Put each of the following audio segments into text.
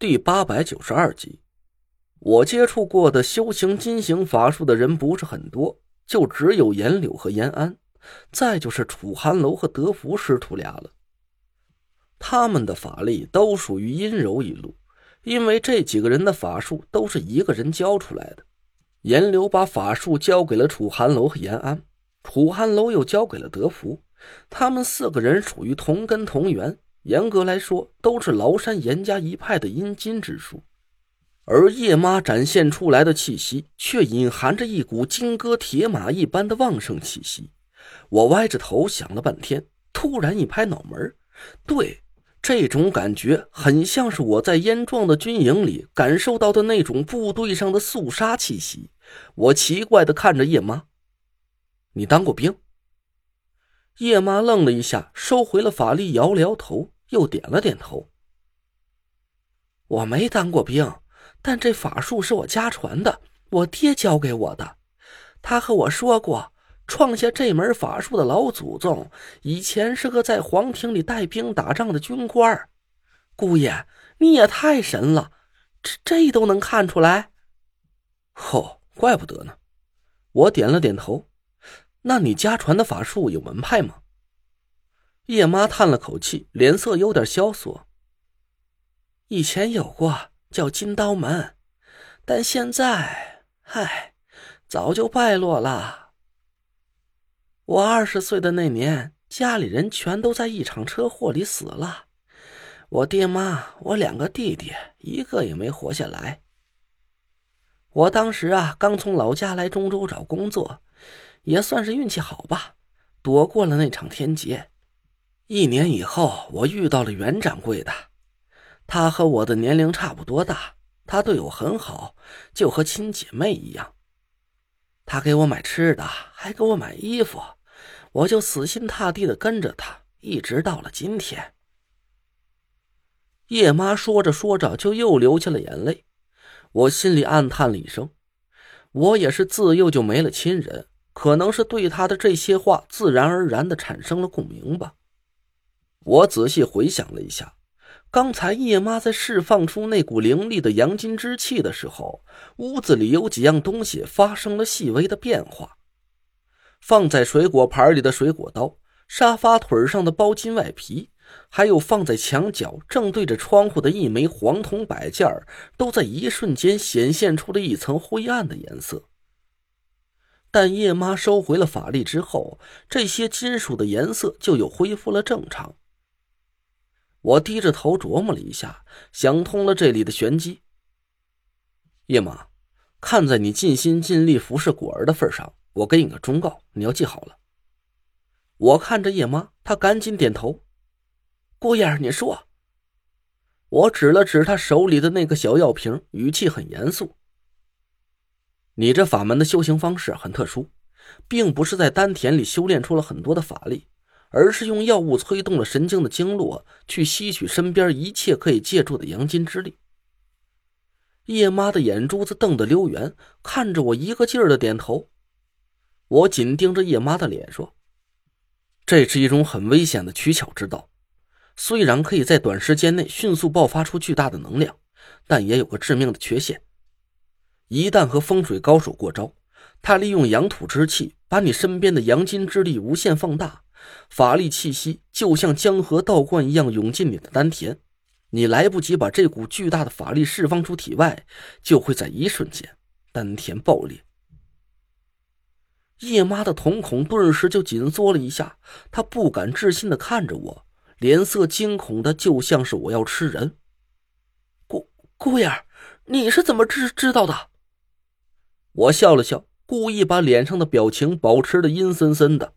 第八百九十二集，我接触过的修行金行法术的人不是很多，就只有严柳和严安，再就是楚寒楼和德福师徒俩了。他们的法力都属于阴柔一路，因为这几个人的法术都是一个人教出来的。严柳把法术交给了楚寒楼和严安，楚寒楼又交给了德福，他们四个人属于同根同源。严格来说，都是崂山严家一派的阴金之术，而叶妈展现出来的气息，却隐含着一股金戈铁马一般的旺盛气息。我歪着头想了半天，突然一拍脑门对，这种感觉很像是我在燕壮的军营里感受到的那种部队上的肃杀气息。我奇怪的看着叶妈：“你当过兵？”叶妈愣了一下，收回了法力，摇了摇头。又点了点头。我没当过兵，但这法术是我家传的，我爹教给我的。他和我说过，创下这门法术的老祖宗以前是个在皇庭里带兵打仗的军官。姑爷，你也太神了，这这都能看出来？哦，怪不得呢。我点了点头。那你家传的法术有门派吗？叶妈叹了口气，脸色有点萧索。以前有过叫金刀门，但现在，唉，早就败落了。我二十岁的那年，家里人全都在一场车祸里死了，我爹妈、我两个弟弟，一个也没活下来。我当时啊，刚从老家来中州找工作，也算是运气好吧，躲过了那场天劫。一年以后，我遇到了袁掌柜的，他和我的年龄差不多大，他对我很好，就和亲姐妹一样。他给我买吃的，还给我买衣服，我就死心塌地的跟着他，一直到了今天。叶妈说着说着，就又流下了眼泪，我心里暗叹了一声，我也是自幼就没了亲人，可能是对他的这些话自然而然的产生了共鸣吧。我仔细回想了一下，刚才叶妈在释放出那股凌厉的阳金之气的时候，屋子里有几样东西发生了细微的变化。放在水果盘里的水果刀，沙发腿上的包金外皮，还有放在墙角正对着窗户的一枚黄铜摆件都在一瞬间显现出了一层灰暗的颜色。但叶妈收回了法力之后，这些金属的颜色就又恢复了正常。我低着头琢磨了一下，想通了这里的玄机。叶妈，看在你尽心尽力服侍果儿的份上，我给你个忠告，你要记好了。我看着叶妈，她赶紧点头。姑爷，你说。我指了指他手里的那个小药瓶，语气很严肃。你这法门的修行方式很特殊，并不是在丹田里修炼出了很多的法力。而是用药物催动了神经的经络，去吸取身边一切可以借助的阳金之力。叶妈的眼珠子瞪得溜圆，看着我一个劲儿的点头。我紧盯着叶妈的脸说：“这是一种很危险的取巧之道，虽然可以在短时间内迅速爆发出巨大的能量，但也有个致命的缺陷：一旦和风水高手过招，他利用阳土之气把你身边的阳金之力无限放大。”法力气息就像江河倒灌一样涌进你的丹田，你来不及把这股巨大的法力释放出体外，就会在一瞬间丹田爆裂。叶妈的瞳孔顿时就紧缩了一下，她不敢置信的看着我，脸色惊恐的就像是我要吃人。姑姑爷，你是怎么知知道的？我笑了笑，故意把脸上的表情保持的阴森森的。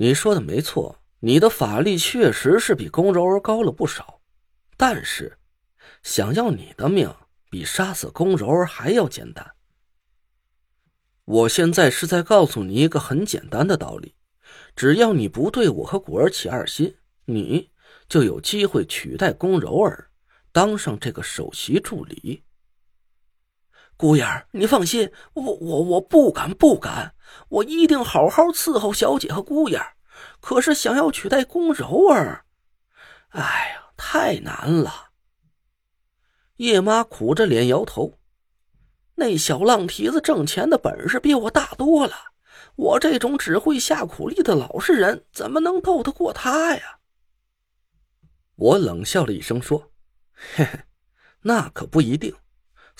你说的没错，你的法力确实是比宫柔儿高了不少，但是，想要你的命比杀死宫柔儿还要简单。我现在是在告诉你一个很简单的道理：只要你不对我和果儿起二心，你就有机会取代宫柔儿，当上这个首席助理。姑爷儿，你放心，我我我不敢不敢，我一定好好伺候小姐和姑爷儿。可是想要取代宫柔儿，哎呀，太难了。叶妈苦着脸摇头：“那小浪蹄子挣钱的本事比我大多了，我这种只会下苦力的老实人怎么能斗得过他呀？”我冷笑了一声说：“嘿 嘿，那可不一定。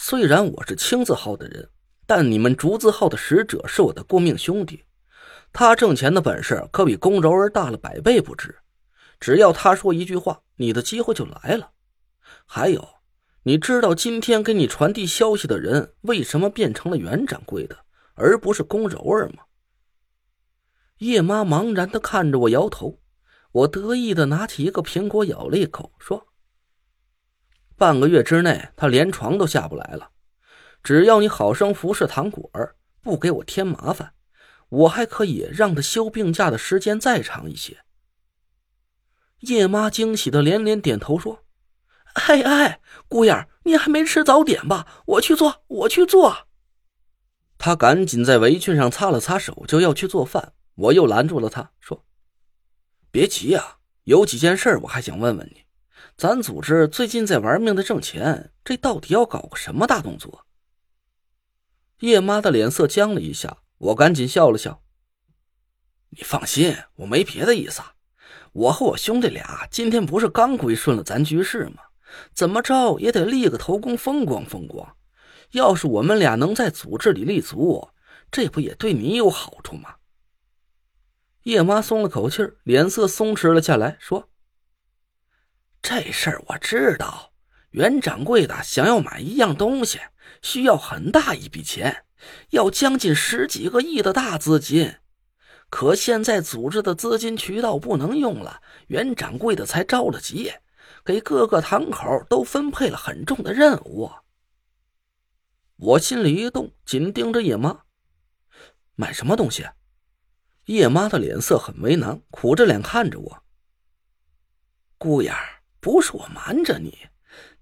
虽然我是青字号的人，但你们竹字号的使者是我的过命兄弟，他挣钱的本事可比宫柔儿大了百倍不止。只要他说一句话，你的机会就来了。还有。”你知道今天给你传递消息的人为什么变成了袁掌柜的，而不是宫柔儿吗？叶妈茫然的看着我，摇头。我得意的拿起一个苹果，咬了一口，说：“半个月之内，他连床都下不来了。只要你好生服侍糖果儿，不给我添麻烦，我还可以让他休病假的时间再长一些。”叶妈惊喜的连连点头说。哎哎，姑爷，你还没吃早点吧？我去做，我去做。他赶紧在围裙上擦了擦手，就要去做饭。我又拦住了他，说：“别急呀，有几件事我还想问问你。咱组织最近在玩命的挣钱，这到底要搞个什么大动作？”叶妈的脸色僵了一下，我赶紧笑了笑：“你放心，我没别的意思。我和我兄弟俩今天不是刚归顺了咱局势吗？”怎么着也得立个头功，风光风光。要是我们俩能在组织里立足，这不也对你有好处吗？叶妈松了口气脸色松弛了下来，说：“这事儿我知道，袁掌柜的想要买一样东西，需要很大一笔钱，要将近十几个亿的大资金。可现在组织的资金渠道不能用了，袁掌柜的才着了急。”给各个堂口都分配了很重的任务。我心里一动，紧盯着叶妈。买什么东西？叶妈的脸色很为难，苦着脸看着我。姑爷，不是我瞒着你，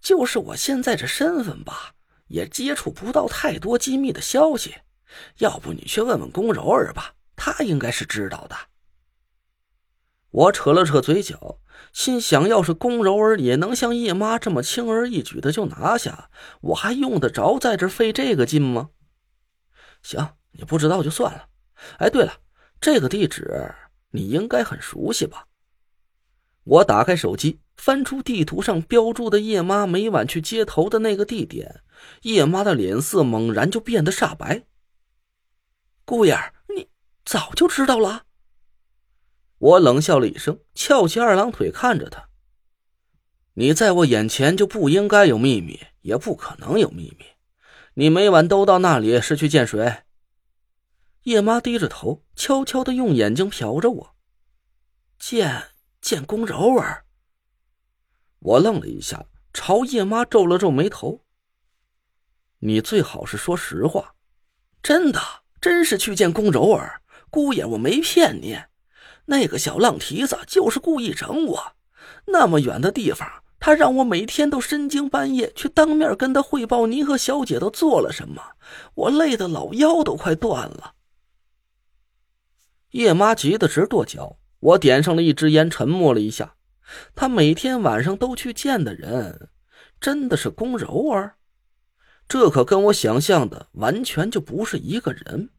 就是我现在这身份吧，也接触不到太多机密的消息。要不你去问问宫柔儿吧，她应该是知道的。我扯了扯嘴角。心想，要是宫柔儿也能像叶妈这么轻而易举的就拿下，我还用得着在这费这个劲吗？行，你不知道就算了。哎，对了，这个地址你应该很熟悉吧？我打开手机，翻出地图上标注的叶妈每晚去接头的那个地点。叶妈的脸色猛然就变得煞白。姑爷，你早就知道了？我冷笑了一声，翘起二郎腿看着他。你在我眼前就不应该有秘密，也不可能有秘密。你每晚都到那里是去见谁？叶妈低着头，悄悄的用眼睛瞟着我。见见宫柔儿。我愣了一下，朝叶妈皱了皱眉头。你最好是说实话。真的，真是去见宫柔儿。姑爷，我没骗你。那个小浪蹄子就是故意整我，那么远的地方，他让我每天都深更半夜去当面跟他汇报您和小姐都做了什么，我累得老腰都快断了。叶妈急得直跺脚，我点上了一支烟，沉默了一下。他每天晚上都去见的人，真的是宫柔儿？这可跟我想象的完全就不是一个人。